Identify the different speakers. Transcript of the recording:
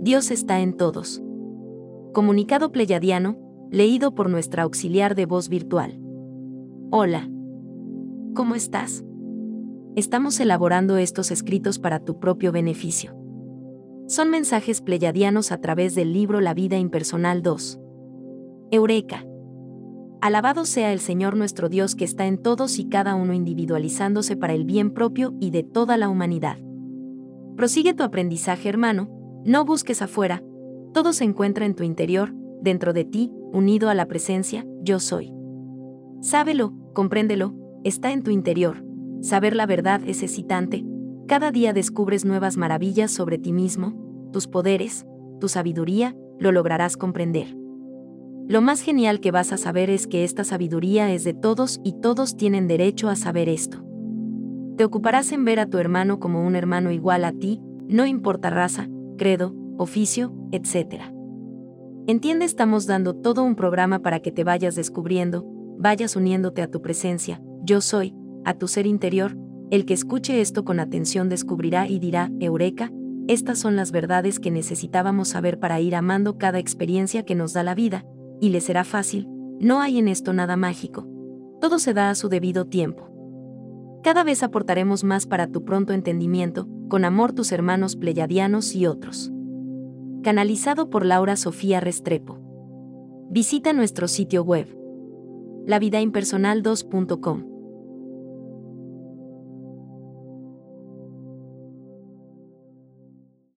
Speaker 1: Dios está en todos. Comunicado pleyadiano, leído por nuestra auxiliar de voz virtual. Hola. ¿Cómo estás? Estamos elaborando estos escritos para tu propio beneficio. Son mensajes pleyadianos a través del libro La vida impersonal 2. Eureka. Alabado sea el Señor nuestro Dios que está en todos y cada uno individualizándose para el bien propio y de toda la humanidad. Prosigue tu aprendizaje hermano, no busques afuera, todo se encuentra en tu interior, dentro de ti, unido a la presencia, yo soy. Sábelo, compréndelo, está en tu interior. Saber la verdad es excitante, cada día descubres nuevas maravillas sobre ti mismo, tus poderes, tu sabiduría, lo lograrás comprender. Lo más genial que vas a saber es que esta sabiduría es de todos y todos tienen derecho a saber esto. Te ocuparás en ver a tu hermano como un hermano igual a ti, no importa raza, credo, oficio, etc. Entiende, estamos dando todo un programa para que te vayas descubriendo, vayas uniéndote a tu presencia, yo soy, a tu ser interior, el que escuche esto con atención descubrirá y dirá, Eureka, estas son las verdades que necesitábamos saber para ir amando cada experiencia que nos da la vida, y le será fácil, no hay en esto nada mágico. Todo se da a su debido tiempo. Cada vez aportaremos más para tu pronto entendimiento, con amor tus hermanos pleyadianos y otros. Canalizado por Laura Sofía Restrepo. Visita nuestro sitio web. lavidaimpersonal2.com.